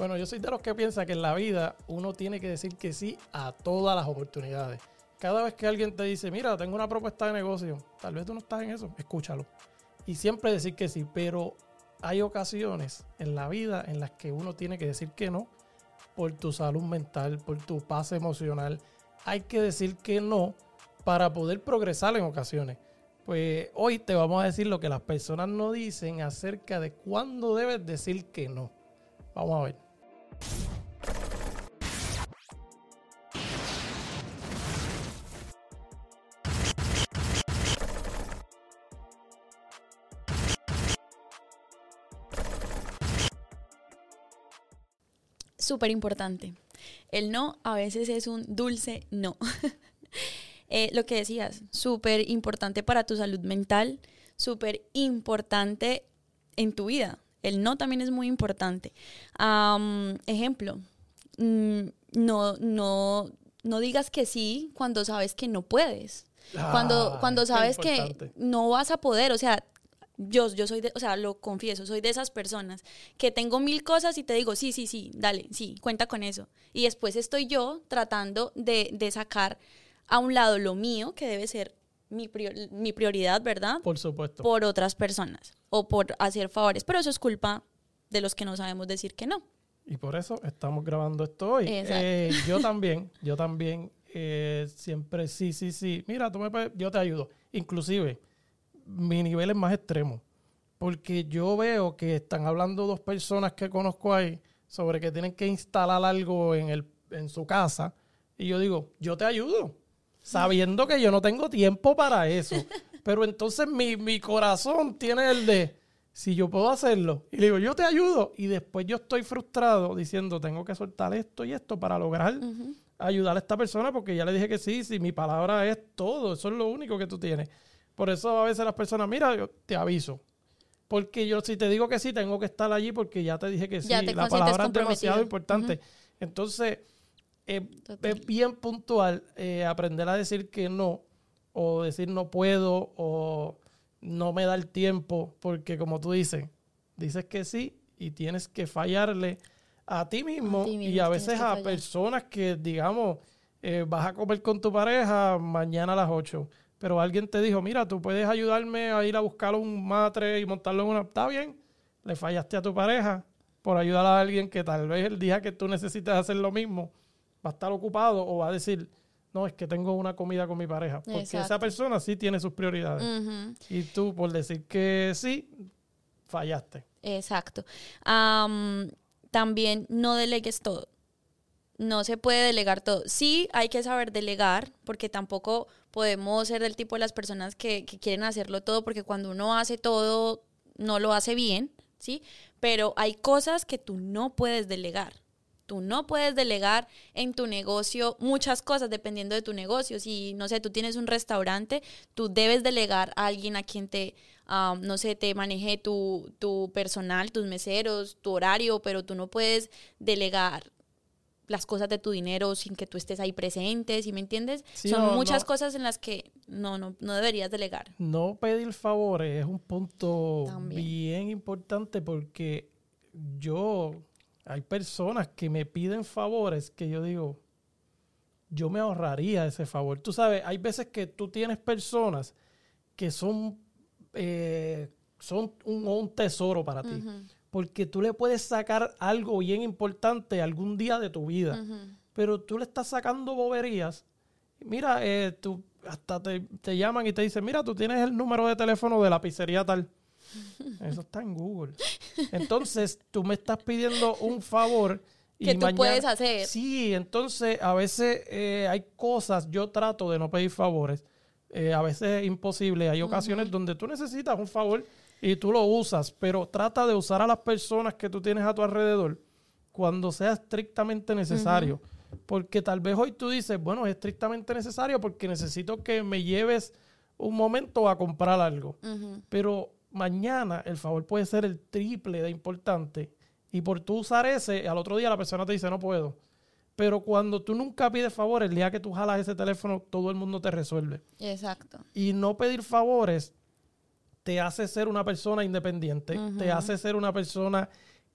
Bueno, yo soy de los que piensa que en la vida uno tiene que decir que sí a todas las oportunidades. Cada vez que alguien te dice, mira, tengo una propuesta de negocio, tal vez tú no estás en eso, escúchalo. Y siempre decir que sí, pero hay ocasiones en la vida en las que uno tiene que decir que no por tu salud mental, por tu paz emocional. Hay que decir que no para poder progresar en ocasiones. Pues hoy te vamos a decir lo que las personas no dicen acerca de cuándo debes decir que no. Vamos a ver. Súper importante. El no a veces es un dulce no. Eh, lo que decías, súper importante para tu salud mental, súper importante en tu vida. El no también es muy importante. ejemplo, mm, no, no, no digas que sí cuando sabes que no puedes. cuando, ah, cuando sabes que no vas a poder, o sea, yo, yo soy de, o sea, lo confieso, soy de esas personas que tengo mil cosas y te digo, sí, sí, sí, dale, sí, cuenta con eso. Y después estoy yo tratando de, de sacar a un lado lo mío, que debe ser mi, mi prioridad, ¿verdad? Por supuesto. Por otras personas o por hacer favores. Pero eso es culpa de los que no sabemos decir que no. Y por eso estamos grabando esto hoy. Eh, yo también, yo también eh, siempre sí, sí, sí. Mira, tú me yo te ayudo. Inclusive, mi nivel es más extremo. Porque yo veo que están hablando dos personas que conozco ahí sobre que tienen que instalar algo en, el, en su casa. Y yo digo, yo te ayudo sabiendo que yo no tengo tiempo para eso. Pero entonces mi, corazón tiene el de, si yo puedo hacerlo, y le digo, yo te ayudo, y después yo estoy frustrado diciendo, tengo que soltar esto y esto para lograr ayudar a esta persona, porque ya le dije que sí, si mi palabra es todo, eso es lo único que tú tienes. Por eso a veces las personas, mira, yo te aviso. Porque yo si te digo que sí, tengo que estar allí porque ya te dije que sí. La palabra es demasiado importante. Entonces, es bien puntual eh, aprender a decir que no, o decir no puedo, o no me da el tiempo, porque como tú dices, dices que sí y tienes que fallarle a ti mismo, y a veces a personas que, digamos, eh, vas a comer con tu pareja mañana a las 8, pero alguien te dijo, mira, tú puedes ayudarme a ir a buscar un matre y montarlo en una... Está bien, le fallaste a tu pareja por ayudar a alguien que tal vez el día que tú necesites hacer lo mismo, va a estar ocupado o va a decir, no, es que tengo una comida con mi pareja. Porque esa persona sí tiene sus prioridades. Y tú, por decir que sí, fallaste. Exacto. también no delegues todo. No se puede delegar todo. Sí, hay que saber delegar, porque tampoco podemos ser del tipo de las personas que, que quieren hacerlo todo, porque cuando uno hace todo, no lo hace bien, ¿sí? Pero hay cosas que tú no puedes delegar. Tú no puedes delegar en tu negocio muchas cosas dependiendo de tu negocio. Si, no sé, tú tienes un restaurante, tú debes delegar a alguien a quien te, no sé, te maneje tu, tu personal, tus meseros, tu horario, pero tú no puedes delegar las cosas de tu dinero sin que tú estés ahí presente, ¿sí me entiendes? Son muchas cosas en las que no, no, no deberías delegar. No pedir favores es un punto bien importante porque yo hay personas que me piden favores que yo digo, yo me ahorraría ese favor. Tú sabes, hay veces que tú tienes personas que son, eh, son un, tesoro para ti. Porque tú le puedes sacar algo bien importante algún día de tu vida. Pero tú le estás sacando boberías. Mira, eh, tú hasta te, te, llaman y te dicen, mira, tú tienes el número de teléfono de la pizzería tal. Eso está en Google. Entonces, tú me estás pidiendo un favor. Y que tú puedes hacer. Sí, entonces a veces eh, hay cosas, yo trato de no pedir favores. Eh, a veces es imposible. Hay ocasiones donde tú necesitas un favor y tú lo usas, pero trata de usar a las personas que tú tienes a tu alrededor cuando sea estrictamente necesario. Porque tal vez hoy tú dices, bueno, es estrictamente necesario porque necesito que me lleves un momento a comprar algo. Pero mañana el favor puede ser el triple de importante. Y por tú usar ese, al otro día la persona te dice, no puedo. Pero cuando tú nunca pides favores, el día que tú jalas ese teléfono, todo el mundo te resuelve. Exacto. Y no pedir favores te hace ser una persona independiente, te hace ser una persona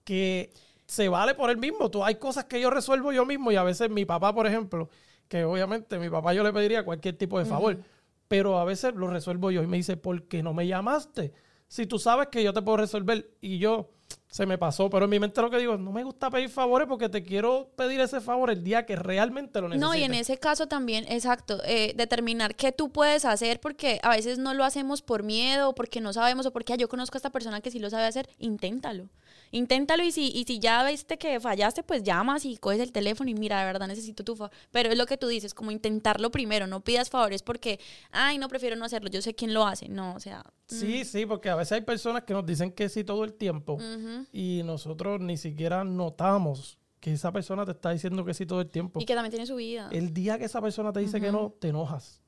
que se vale por él mismo. Tú, hay cosas que yo resuelvo yo mismo y a veces mi papá, por ejemplo, que obviamente mi papá yo le pediría cualquier tipo de favor, pero a veces lo resuelvo yo y me dice, ¿por qué no me llamaste? Si tú sabes que yo te puedo resolver y yo se me pasó, pero en mi mente lo que digo es, no me gusta pedir favores porque te quiero pedir ese favor el día que realmente lo necesites. No, y en ese caso también, exacto, eh, determinar qué tú puedes hacer porque a veces no lo hacemos por miedo, porque no sabemos o porque yo conozco a esta persona que sí lo sabe hacer, inténtalo. Inténtalo y si, y si ya viste que fallaste, pues llamas y coges el teléfono y mira, de verdad necesito tu favor. Pero es lo que tú dices, como intentarlo primero, no pidas favores porque, ay, no, prefiero no hacerlo, yo sé quién lo hace. No, o sea... Sí, mm. sí, porque a veces hay personas que nos dicen que sí todo el tiempo y nosotros ni siquiera notamos que esa persona te está diciendo que sí todo el tiempo. Y que también tiene su vida. El día que esa persona te dice que no, te enojas.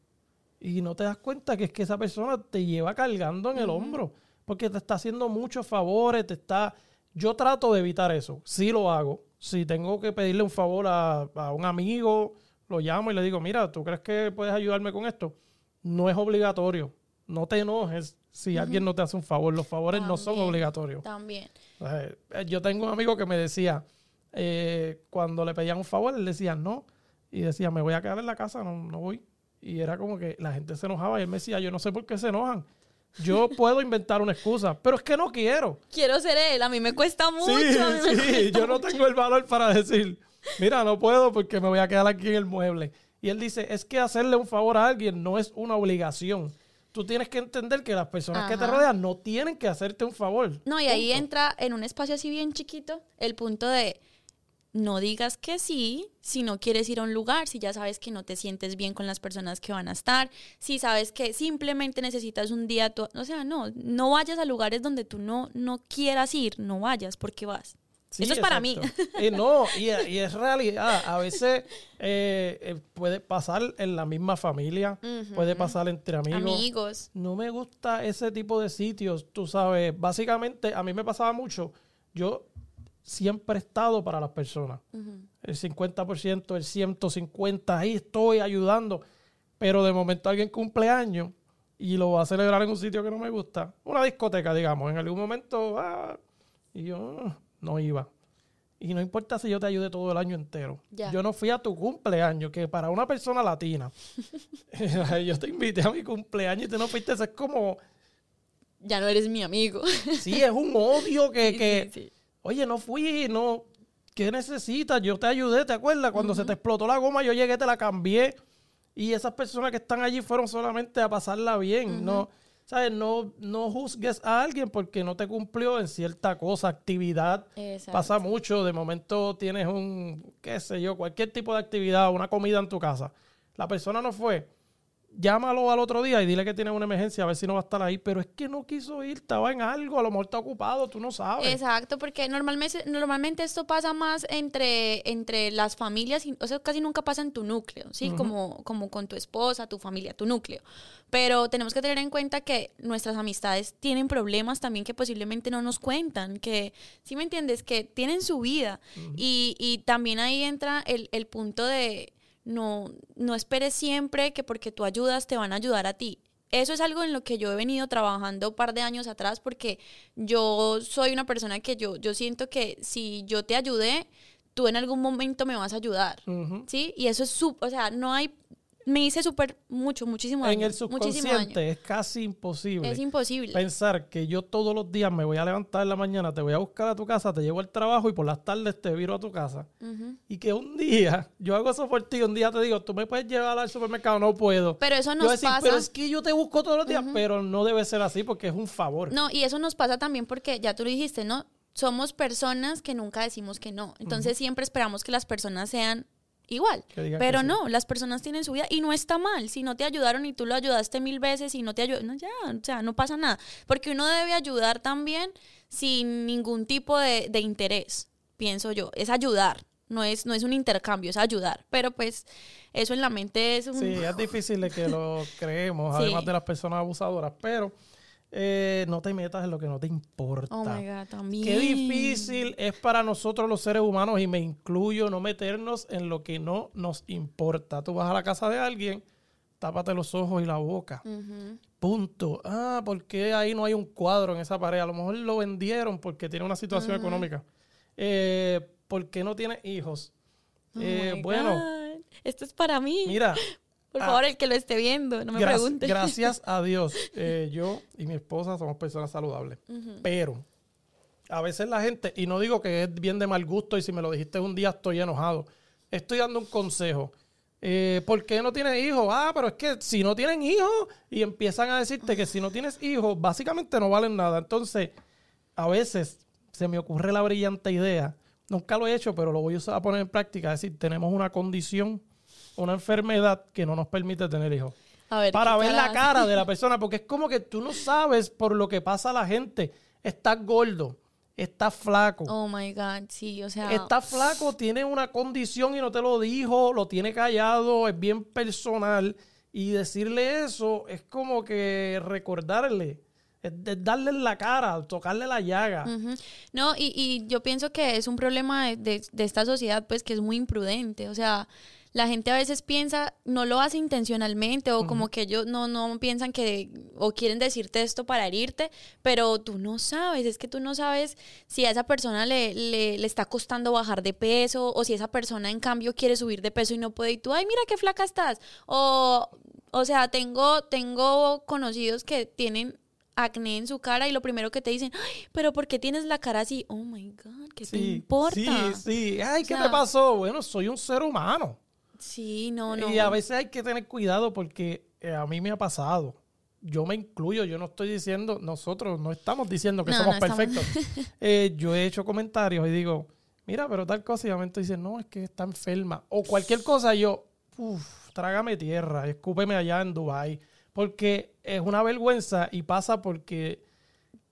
Y no te das cuenta que es que esa persona te lleva cargando en el hombro. Porque te está haciendo muchos favores, te está... Yo trato de evitar eso. Sí lo hago. Si tengo que pedirle un favor a, a un amigo, lo llamo y le digo, mira, ¿tú crees que puedes ayudarme con esto? No es obligatorio. No te enojes si alguien no te hace un favor. Los favores no son obligatorios. También. Eh, yo tengo un amigo que me decía, eh, cuando le pedían un favor, él decía no. Y decía, me voy a quedar en la casa, no, no voy. Y era como que la gente se enojaba y él me decía, yo no sé por qué se enojan. Yo puedo inventar una excusa, pero es que no quiero. Quiero ser él, a mí me cuesta mucho. Sí, sí, yo no tengo el valor para decir, mira, no puedo porque me voy a quedar aquí en el mueble. Y él dice, es que hacerle un favor a alguien no es una obligación tú tienes que entender que las personas que te rodean no tienen que hacerte un favor. No, y ahí entra en un espacio así bien chiquito el punto de no digas que sí si no quieres ir a un lugar, si ya sabes que no te sientes bien con las personas que van a estar, si sabes que simplemente necesitas un día, o sea, no, no vayas a lugares donde tú no, no quieras ir, no vayas porque vas. Eso es para mí. Y no, y, es realidad. A veces eh, eh, puede pasar en la misma familia, puede pasar entre amigos. Amigos. No me gusta ese tipo de sitios, tú sabes. Básicamente, a mí me pasaba mucho. Yo siempre he estado para las personas. El 50%, el 150%, ahí estoy ayudando. Pero de momento alguien cumple años y lo va a celebrar en un sitio que no me gusta. Una discoteca, digamos. En algún momento, ah, y yo no iba. Y no importa si yo te ayude todo el año entero. Yo no fui a tu cumpleaños, que para una persona latina, yo te invité a mi cumpleaños y tú no fuiste, eso es como... Ya no eres mi amigo. sí, es un odio que, oye, no fui, no... ¿Qué necesitas? Yo te ayudé, ¿te acuerdas? Cuando se te explotó la goma, yo llegué, te la cambié. Y esas personas que están allí fueron solamente a pasarla bien, ¿no? ¿Sabes? No, no juzgues a alguien porque no te cumplió en cierta cosa, actividad. Pasa mucho, de momento tienes un, qué sé yo, cualquier tipo de actividad, una comida en tu casa. La persona no fue llámalo al otro día y dile que tiene una emergencia a ver si no va a estar ahí, pero es que no quiso ir, estaba en algo, a lo mejor está ocupado, tú no sabes. Exacto, porque normalmente, normalmente esto pasa más entre, entre las familias, o sea, casi nunca pasa en tu núcleo, ¿sí? como, como con tu esposa, tu familia, tu núcleo. Pero tenemos que tener en cuenta que nuestras amistades tienen problemas también que posiblemente no nos cuentan, que, ¿sí me entiendes? Que tienen su vida. y, y también ahí entra el, el punto de no, no esperes siempre que porque tú ayudas te van a ayudar a ti. Eso es algo en lo que yo he venido trabajando un par de años atrás porque yo soy una persona que yo, yo siento que si yo te ayudé, tú en algún momento me vas a ayudar, ¿sí? Y eso es, sub, o sea, no hay, me hice súper mucho, muchísimo En el subconsciente es casi imposible. Es imposible. Pensar que yo todos los días me voy a levantar en la mañana, te voy a buscar a tu casa, te llevo al trabajo y por las tardes te viro a tu casa. Y que un día, yo hago eso por ti, un día te digo, tú me puedes llevar al supermercado, no puedo. Pero eso nos pasa. Pero es que yo te busco todos los días, pero no debe ser así porque es un favor. No, y eso nos pasa también porque ya tú lo dijiste, ¿no? Somos personas que nunca decimos que no. Entonces siempre esperamos que las personas sean igual. Pero no, las personas tienen su vida y no está mal. Si no te ayudaron y tú lo ayudaste mil veces y no te ayudó, no, ya, o sea, no pasa nada. Porque uno debe ayudar también sin ningún tipo de, interés, pienso yo. Es ayudar, no es, no es un intercambio, es ayudar. Pero pues eso en la mente es un... Sí, es difícil de que lo creemos, además de las personas abusadoras, pero eh, no te metas en lo que no te importa. Oh my God, también. Qué difícil es para nosotros los seres humanos, y me incluyo, no meternos en lo que no nos importa. Tú vas a la casa de alguien, tápate los ojos y la boca. Punto. Ah, ¿por qué ahí no hay un cuadro en esa pared? A lo mejor lo vendieron porque tiene una situación económica. Eh, ¿Por qué no tienes hijos? Oh eh, bueno, esto es para mí. Mira, por favor, el que lo esté viendo, no me pregunte. Gracias a Dios, eh, yo y mi esposa somos personas saludables. Pero a veces la gente, y no digo que es bien de mal gusto y si me lo dijiste un día estoy enojado, estoy dando un consejo. Eh, ¿Por qué no tienes hijos? Ah, pero es que si no tienen hijos y empiezan a decirte que si no tienes hijos, básicamente no valen nada. Entonces, a veces se me ocurre la brillante idea, nunca lo he hecho, pero lo voy a poner en práctica, es decir, tenemos una condición, una enfermedad que no nos permite tener hijos. para ver la cara de la persona, porque es como que tú no sabes por lo que pasa a la gente. Estás gordo, está flaco. Oh my God, sí, o sea. Está flaco, tiene una condición y no te lo dijo, lo tiene callado, es bien personal. Y decirle eso es como que recordarle, es, darle en la cara, tocarle la llaga. No, y, y, yo pienso que es un problema de, de esta sociedad, pues que es muy imprudente. O sea, la gente a veces piensa, no lo hace intencionalmente o como que ellos no, no piensan que o quieren decirte esto para herirte, pero tú no sabes, es que tú no sabes si a esa persona le, le, está costando bajar de peso o si esa persona en cambio quiere subir de peso y no puede y tú, ay, mira qué flaca estás. O, o sea, tengo, tengo conocidos que tienen acné en su cara y lo primero que te dicen, ay, pero ¿por qué tienes la cara así? Oh my God, ¿qué te importa? Sí, sí, ay, ¿qué te pasó? Bueno, soy un ser humano. Sí, no, no. Y a veces hay que tener cuidado porque eh, a mí me ha pasado. Yo me incluyo, yo no estoy diciendo, nosotros no estamos diciendo que somos perfectos. Eh, yo he hecho comentarios y digo, mira, pero tal cosa, y a momento dicen, no, es que está enferma. O cualquier cosa, yo, uff, trágame tierra, escúpeme allá en Dubai Porque es una vergüenza y pasa porque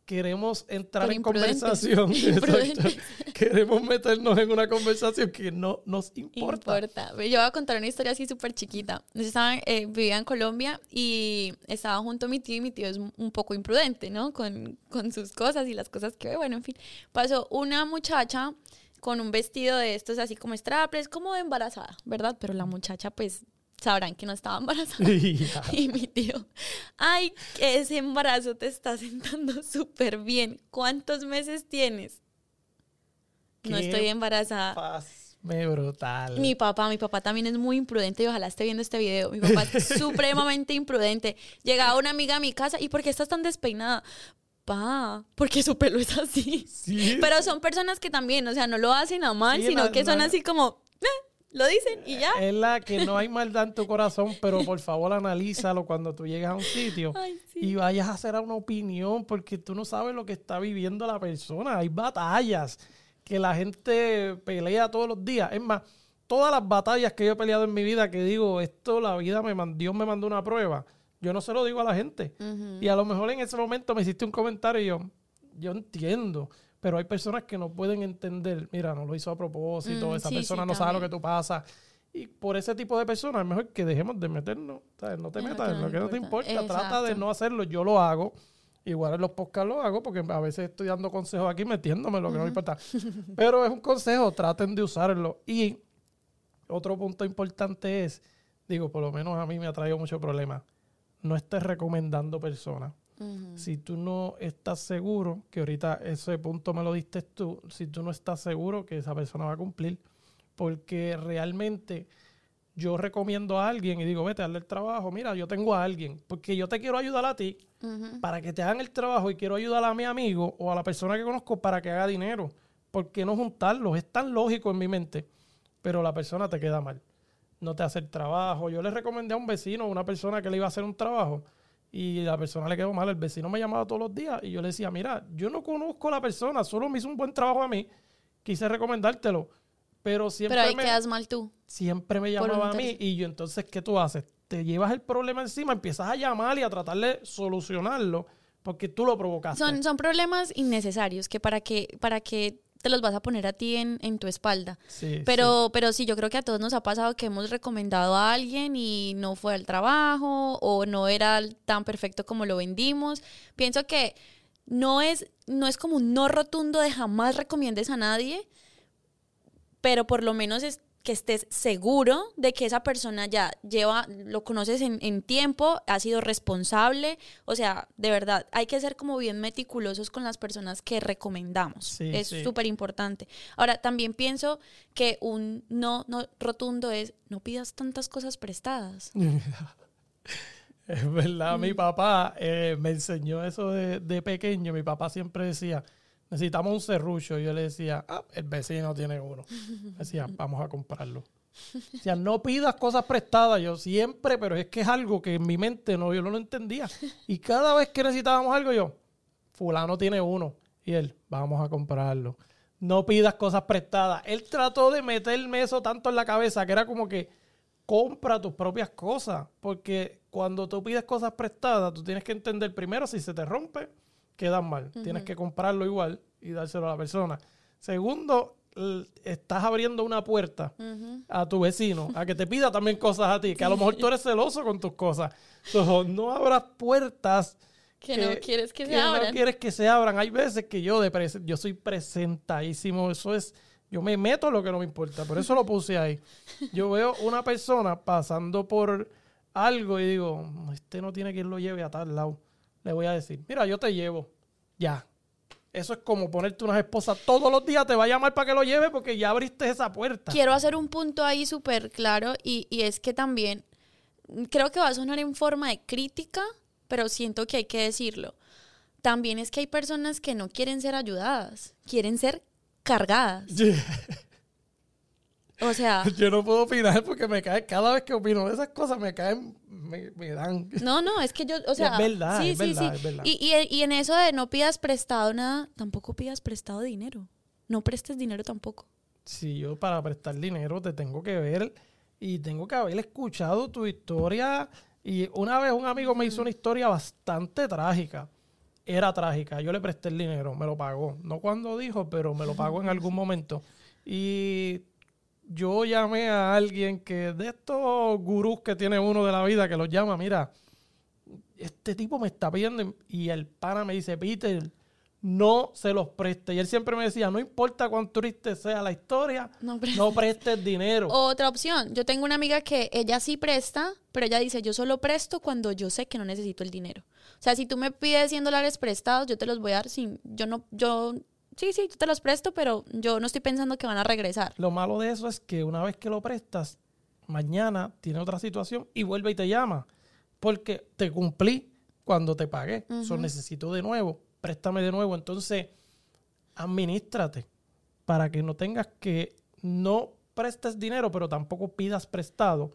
queremos entrar en conversación. queremos meternos en una conversación que no nos importa. importa. Yo voy a contar una historia así súper chiquita. Estaba, eh, vivía en Colombia y estaba junto a mi tío y mi tío es un poco imprudente, ¿no? Con, con sus cosas y las cosas que ve. Bueno, en fin. Pasó una muchacha con un vestido de estos así como strapless, como embarazada, ¿verdad? Pero la muchacha pues sabrán que no estaba embarazada. Y mi tío, ay, ese embarazo te está sentando súper bien. ¿Cuántos meses tienes? No estoy embarazada. Me brutal. Mi papá, mi papá también es muy imprudente y ojalá esté viendo este video. Mi papá es supremamente imprudente. Llegaba una amiga a mi casa y ¿por qué estás tan despeinada? Pa, porque su pelo es así. Sí. Pero son personas que también, o sea, no lo hacen a mal, sino que son así como, eh, lo dicen y ya. Es la que no hay maldad en tu corazón, pero por favor analízalo cuando tú llegas a un sitio y vayas a hacer una opinión, porque tú no sabes lo que está viviendo la persona. Hay batallas que la gente pelea todos los días. Es más, todas las batallas que yo he peleado en mi vida, que digo, esto la vida me mandó, Dios me mandó una prueba, yo no se lo digo a la gente. Y a lo mejor en ese momento me hiciste un comentario y yo, yo entiendo pero hay personas que no pueden entender, mira, no lo hizo a propósito, mm, esa persona no sabe lo que tú pasas. Y por ese tipo de personas es mejor que dejemos de meternos. No te metas en lo que no te importa. Trata de no hacerlo. Yo lo hago. Igual en los podcasts lo hago porque a veces estoy dando consejos aquí metiéndome lo que no me importa. Pero es un consejo, traten de usarlo. Y otro punto importante es, digo, por lo menos a mí me ha traído mucho problema, no estés recomendando personas. Si tú no estás seguro, que ahorita ese punto me lo diste tú, si tú no estás seguro que esa persona va a cumplir, porque realmente yo recomiendo a alguien y digo, vete a darle el trabajo, mira, yo tengo a alguien, porque yo te quiero ayudar a ti para que te hagan el trabajo y quiero ayudar a mi amigo o a la persona que conozco para que haga dinero. ¿Por qué no juntarlos? Es tan lógico en mi mente, pero la persona te queda mal. No te hace el trabajo. Yo le recomendé a un vecino, a una persona que le iba a hacer un trabajo y la persona le quedó mal. El vecino me llamaba todos los días y yo le decía, mira, yo no conozco a la persona, solo me hizo un buen trabajo a mí, quise recomendártelo, pero siempre... Pero ahí quedas mal tú. Siempre me llamaba a mí y yo entonces, ¿qué tú haces? Te llevas el problema encima, empiezas a llamar y a tratar de solucionarlo porque tú lo provocaste. Son, son problemas innecesarios que para que, para que te los vas a poner a ti en, en tu espalda. Sí, pero, sí. pero sí, yo creo que a todos nos ha pasado que hemos recomendado a alguien y no fue al trabajo o no era tan perfecto como lo vendimos. Pienso que no es, no es como un no rotundo de jamás recomiendes a nadie, pero por lo menos es que estés seguro de que esa persona ya lleva, lo conoces en, tiempo, ha sido responsable. O sea, de verdad, hay que ser como bien meticulosos con las personas que recomendamos. es súper importante. Ahora, también pienso que un no, no rotundo es no pidas tantas cosas prestadas. es verdad, mi mm. papá eh, me enseñó eso de, de pequeño. Mi papá siempre decía, necesitamos un serrucho. Y yo le decía, ah, el vecino tiene uno. decía, vamos a comprarlo. O sea, no pidas cosas prestadas. Yo siempre, pero es que es algo que en mi mente no, yo no lo entendía. Y cada vez que necesitábamos algo, yo, fulano tiene uno. Y él, vamos a comprarlo. No pidas cosas prestadas. Él trató de meterme eso tanto en la cabeza que era como que compra tus propias cosas. Porque cuando tú pides cosas prestadas, tú tienes que entender primero si se te rompe quedan mal. Tienes que comprarlo igual y dárselo a la persona. Segundo, estás abriendo una puerta a tu vecino a que te pida también cosas a ti, que a lo mejor tú eres celoso con tus cosas. Entonces, no abras puertas que, no quieres que, se abran. No quieres que se abran. Hay veces que yo, de yo soy presentadísimo. Eso es, yo me meto lo que no me importa. Por eso lo puse ahí. Yo veo una persona pasando por algo y digo, este no tiene quien lo lleve a tal lado le voy a decir, mira, yo te llevo. Ya. Eso es como ponerte unas esposas todos los días, te va a llamar para que lo lleve porque ya abriste esa puerta. Quiero hacer un punto ahí súper claro y, y es que también creo que va a sonar en forma de crítica, pero siento que hay que decirlo. También es que hay personas que no quieren ser ayudadas, quieren ser cargadas. O sea. Yo no puedo opinar porque me cae, cada vez que opino de esas cosas me caen, me, dan. No, no, es que yo, o sea. es verdad, sí, es, sí, verdad, sí. Y, y, y, en eso de no pidas prestado nada, tampoco pidas prestado dinero. No prestes dinero tampoco. Sí, yo para prestar dinero te tengo que ver y tengo que haber escuchado tu historia. Y una vez un amigo me hizo una historia bastante trágica. Era trágica. Yo le presté el dinero, me lo pagó. No cuando dijo, pero me lo pagó en algún momento. Y yo llamé a alguien que de estos gurús que tiene uno de la vida que los llama, mira, este tipo me está pidiendo y el pana me dice, Peter, no se los preste. Y él siempre me decía, no importa cuánto triste sea la historia, no, prestes dinero. Otra opción, yo tengo una amiga que ella sí presta, pero ella dice, yo solo presto cuando yo sé que no necesito el dinero. O sea, si tú me pides 100 dólares prestados, yo te los voy a dar sin, yo no, yo sí, sí, yo te los presto, pero yo no estoy pensando que van a regresar. Lo malo de eso es que una vez que lo prestas, mañana tiene otra situación y vuelve y te llama. Porque te cumplí cuando te pagué. Eso necesito de nuevo, préstame de nuevo. Entonces, administrate para que no tengas que no prestes dinero, pero tampoco pidas prestado.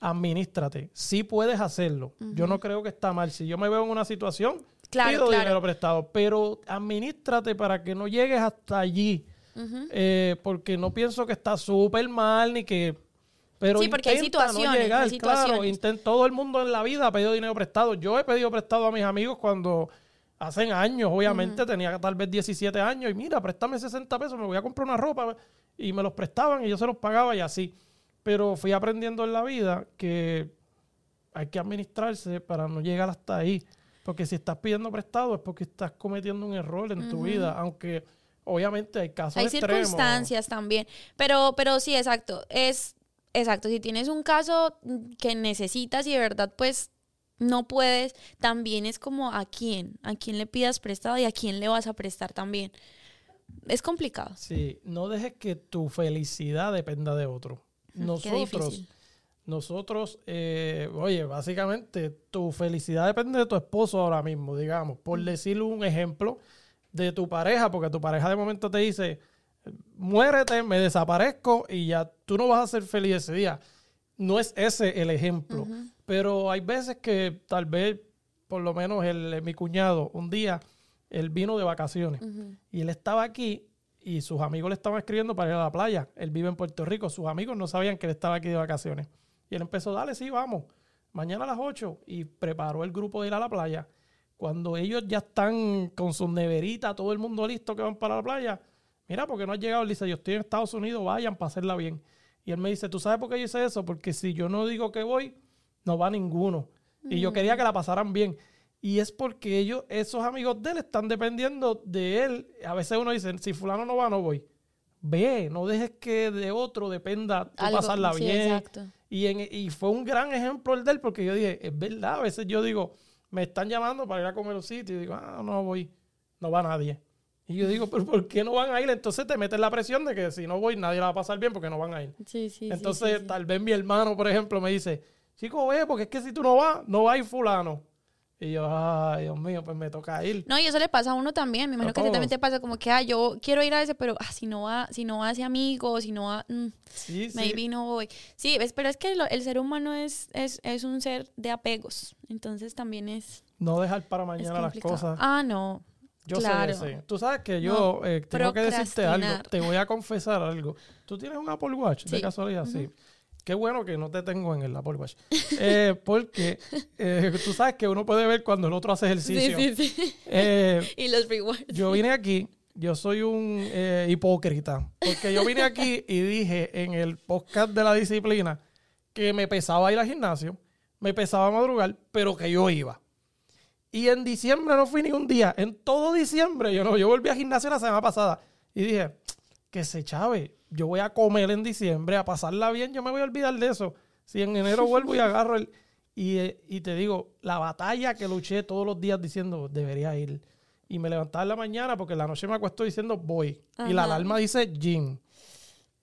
Administrate. Sí puedes hacerlo. Yo no creo que está mal. Si yo me veo en una situación, claro, pido dinero prestado, pero administrate para que no llegues hasta allí. Eh, porque no pienso que está súper mal ni que... Pero sí, porque hay situaciones, Claro, todo el mundo en la vida ha pedido dinero prestado. Yo he pedido prestado a mis amigos cuando hacen años, obviamente, tenía tal vez 17 años y mira, préstame 60 pesos, me voy a comprar una ropa y me los prestaban y yo se los pagaba y así. Pero fui aprendiendo en la vida que hay que administrarse para no llegar hasta ahí. Porque si estás pidiendo prestado es porque estás cometiendo un error en tu vida, aunque obviamente hay casos hay circunstancias también, pero pero sí, exacto, es exacto, si tienes un caso que necesitas y de verdad pues no puedes, también es como a quién, a quién le pidas prestado y a quién le vas a prestar también. Es complicado. Sí, no dejes que tu felicidad dependa de otro. Nosotros nosotros, eh, oye, básicamente tu felicidad depende de tu esposo ahora mismo, digamos, por decirle un ejemplo de tu pareja, porque tu pareja de momento te dice, muérete, me desaparezco y ya tú no vas a ser feliz ese día. No es ese el ejemplo, pero hay veces que tal vez, por lo menos el, mi cuñado, un día, él vino de vacaciones y él estaba aquí y sus amigos le estaban escribiendo para ir a la playa. Él vive en Puerto Rico, sus amigos no sabían que él estaba aquí de vacaciones. Y él empezó, dale, sí, vamos, mañana a las 8. Y preparó el grupo de ir a la playa. Cuando ellos ya están con sus neveritas, todo el mundo listo que van para la playa, mira, porque no ha llegado, él dice, yo estoy en Estados Unidos, vayan para hacerla bien. Y él me dice, ¿tú sabes por qué yo hice eso? Porque si yo no digo que voy, no va ninguno. Y yo quería que la pasaran bien. Y es porque ellos, esos amigos de él, están dependiendo de él. A veces uno dice, si fulano no va, no voy. ve, no dejes que de otro dependa tú pasarla bien. Y, en, y fue un gran ejemplo el de él, porque yo dije, es verdad, a veces yo digo, me están llamando para ir a comer los sitios, y digo, ah, no voy, no va nadie. Y yo digo, pero ¿por qué no van a ir? Entonces te metes la presión de que si no voy, nadie la va a pasar bien porque no van a ir. Sí, sí, Entonces, tal vez mi hermano, por ejemplo, me dice, chico, ve, porque es que si tú no vas, no va a ir fulano. Y yo, ay, Dios mío, pues me toca ir. No, y eso le pasa a uno también. Me imagino que también te pasa como que, ah, yo quiero ir a ese, pero ah, si no va, si no va ese amigo, si no va, mm, sí, maybe no voy. Sí, pero es que el ser humano es, es, es, un ser de apegos. Entonces también es. No dejar para mañana las cosas. Ah, no. Yo claro. sé, Tú sabes que yo eh, tengo que decirte algo. Te voy a confesar algo. ¿Tú tienes un Apple Watch de casualidad? Sí. Qué bueno que no te tengo en el Apple Watch. Eh, porque eh, tú sabes que uno puede ver cuando el otro hace ejercicio. Sí, sí, sí. Eh, y los rewards. Yo vine aquí, yo soy un hipócrita. Porque yo vine aquí y dije en el podcast de la disciplina que me pesaba ir al gimnasio, me pesaba madrugar, pero que yo iba. Y en diciembre no fui ni un día. En todo diciembre yo no, yo volví al gimnasio la semana pasada. Y dije, que se chave yo voy a comer en diciembre, a pasarla bien, yo me voy a olvidar de eso. Si en enero vuelvo y agarro el... Y, te digo, la batalla que luché todos los días diciendo, debería ir. Y me levantaba en la mañana porque en la noche me acuesto diciendo, voy. Y la alarma dice, gym.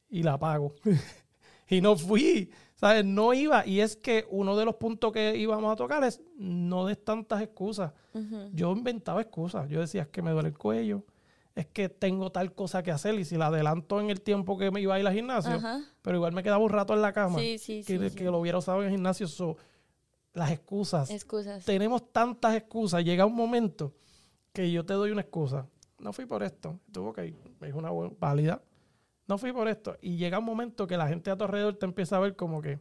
Y la apago. y no fui. ¿Sabes? No iba. Y es que uno de los puntos que íbamos a tocar es no des tantas excusas. Yo inventaba excusas. Yo decía, es que me duele el cuello es que tengo tal cosa que hacer y si la adelanto en el tiempo que me iba a ir al gimnasio, pero igual me quedaba un rato en la cama, que, que lo hubiera usado en el gimnasio, las excusas. Excusas. Tenemos tantas excusas, llega un momento que yo te doy una excusa. No fui por esto. Tuvo que es una válida. No fui por esto. Y llega un momento que la gente a tu alrededor te empieza a ver como que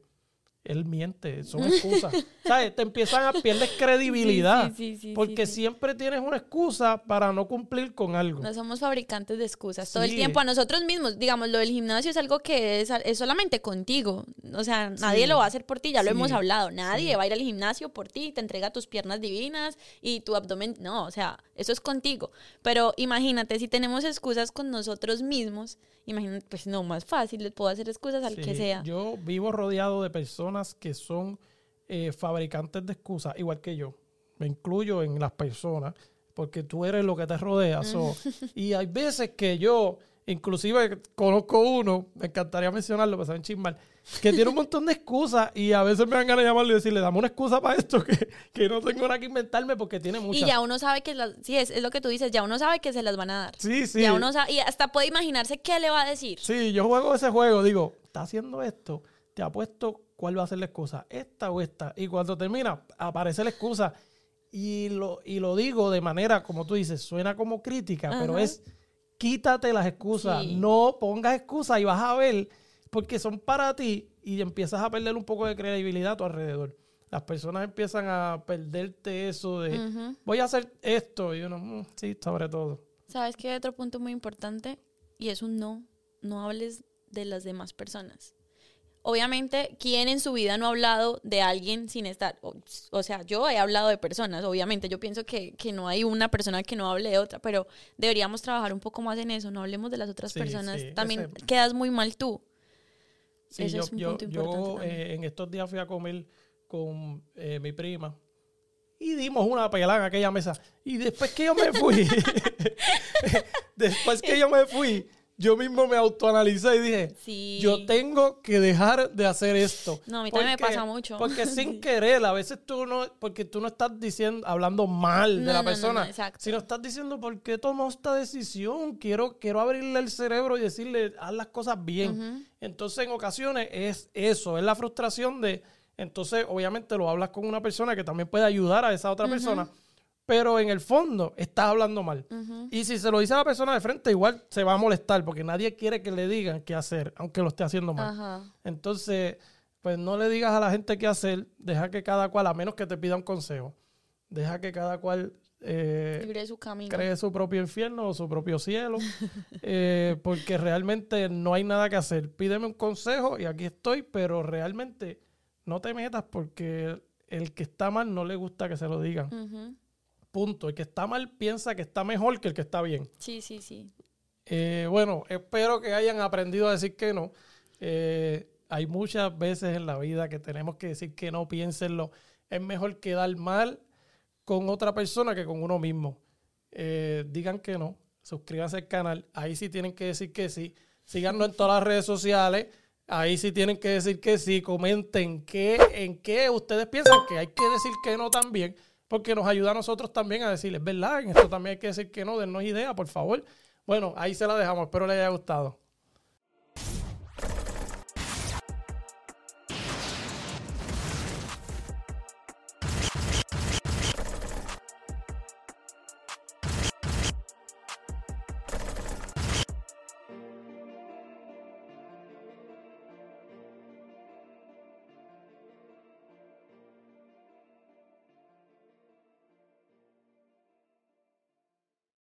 él miente, son excusas. ¿Sabes? Te empiezan a perder credibilidad. porque siempre tienes una excusa para no cumplir con algo. No somos fabricantes de excusas. Todo el tiempo a nosotros mismos, digamos, lo del gimnasio es algo que es, es solamente contigo. O sea, nadie lo va a hacer por ti, ya lo hemos hablado. Nadie va a ir al gimnasio por ti, te entrega tus piernas divinas y tu abdomen. No, o sea, eso es contigo. Pero imagínate, si tenemos excusas con nosotros mismos, imagínate, pues no, más fácil, les puedo hacer excusas al que sea. Yo vivo rodeado de personas que son eh, fabricantes de excusas, igual que yo. Me incluyo en las personas, porque tú eres lo que te rodea. y hay veces que yo, inclusive conozco uno, me encantaría mencionarlo, pero saben chismal, que tiene un montón de excusas y a veces me dan ganas de llamarle y decirle, dame una excusa para esto, que, que no tengo nada que inventarme porque tiene muchas. Y ya uno sabe que, las, sí, es, es, lo que tú dices, ya uno sabe que se las van a dar. Sí, sí. Ya uno sabe, y hasta puede imaginarse qué le va a decir. Sí, yo juego ese juego, digo, está haciendo esto, te apuesto cuál va a ser la excusa, esta o esta. Y cuando termina, aparece la excusa. Y lo, y lo digo de manera, como tú dices, suena como crítica, pero es quítate las excusas, no pongas excusas y vas a ver porque son para ti y empiezas a perder un poco de credibilidad a tu alrededor. Las personas empiezan a perderte eso de voy a hacer esto y uno, mm, sí, sobre todo. ¿Sabes qué hay otro punto muy importante? Y es un no. No hables de las demás personas. Obviamente, ¿quién en su vida no ha hablado de alguien sin estar? O, sea, yo he hablado de personas, obviamente. Yo pienso que, que, no hay una persona que no hable de otra, pero deberíamos trabajar un poco más en eso. No hablemos de las otras personas. También quedas muy mal tú. Sí, yo, yo, eh, en estos días fui a comer con eh, mi prima y dimos una pelada en aquella mesa. Y después que yo me fui, después que yo me fui, yo mismo me autoanalicé y dije, yo tengo que dejar de hacer esto. No, a mí también me pasa mucho. Porque sin querer, a veces tú no, porque tú no estás diciendo, hablando mal de la persona, sino estás diciendo, ¿por qué tomó esta decisión? Quiero, quiero abrirle el cerebro y decirle, haz las cosas bien. Entonces, en ocasiones es eso, es la frustración de, entonces, obviamente lo hablas con una persona que también puede ayudar a esa otra persona pero en el fondo estás hablando mal. Y si se lo dice a la persona de frente, igual se va a molestar, porque nadie quiere que le digan qué hacer, aunque lo esté haciendo mal. Entonces, pues no le digas a la gente qué hacer, deja que cada cual, a menos que te pida un consejo, deja que cada cual eh, su cree su propio infierno o su propio cielo, eh, porque realmente no hay nada que hacer. Pídeme un consejo y aquí estoy, pero realmente no te metas porque el que está mal no le gusta que se lo digan. Punto. El que está mal piensa que está mejor que el que está bien. Sí, sí, sí. Eh, bueno, espero que hayan aprendido a decir que no. Eh, hay muchas veces en la vida que tenemos que decir que no, piénsenlo. Es mejor quedar mal con otra persona que con uno mismo. Eh, digan que no, suscríbanse al canal. Ahí sí tienen que decir que sí. Síganos en todas las redes sociales. Ahí sí tienen que decir que sí. Comenten qué, en qué ustedes piensan que hay que decir que no también. Porque nos ayuda a nosotros también a decirles, ¿verdad? En esto también hay que decir que no, dennos idea, por favor. Bueno, ahí se la dejamos. Espero les haya gustado.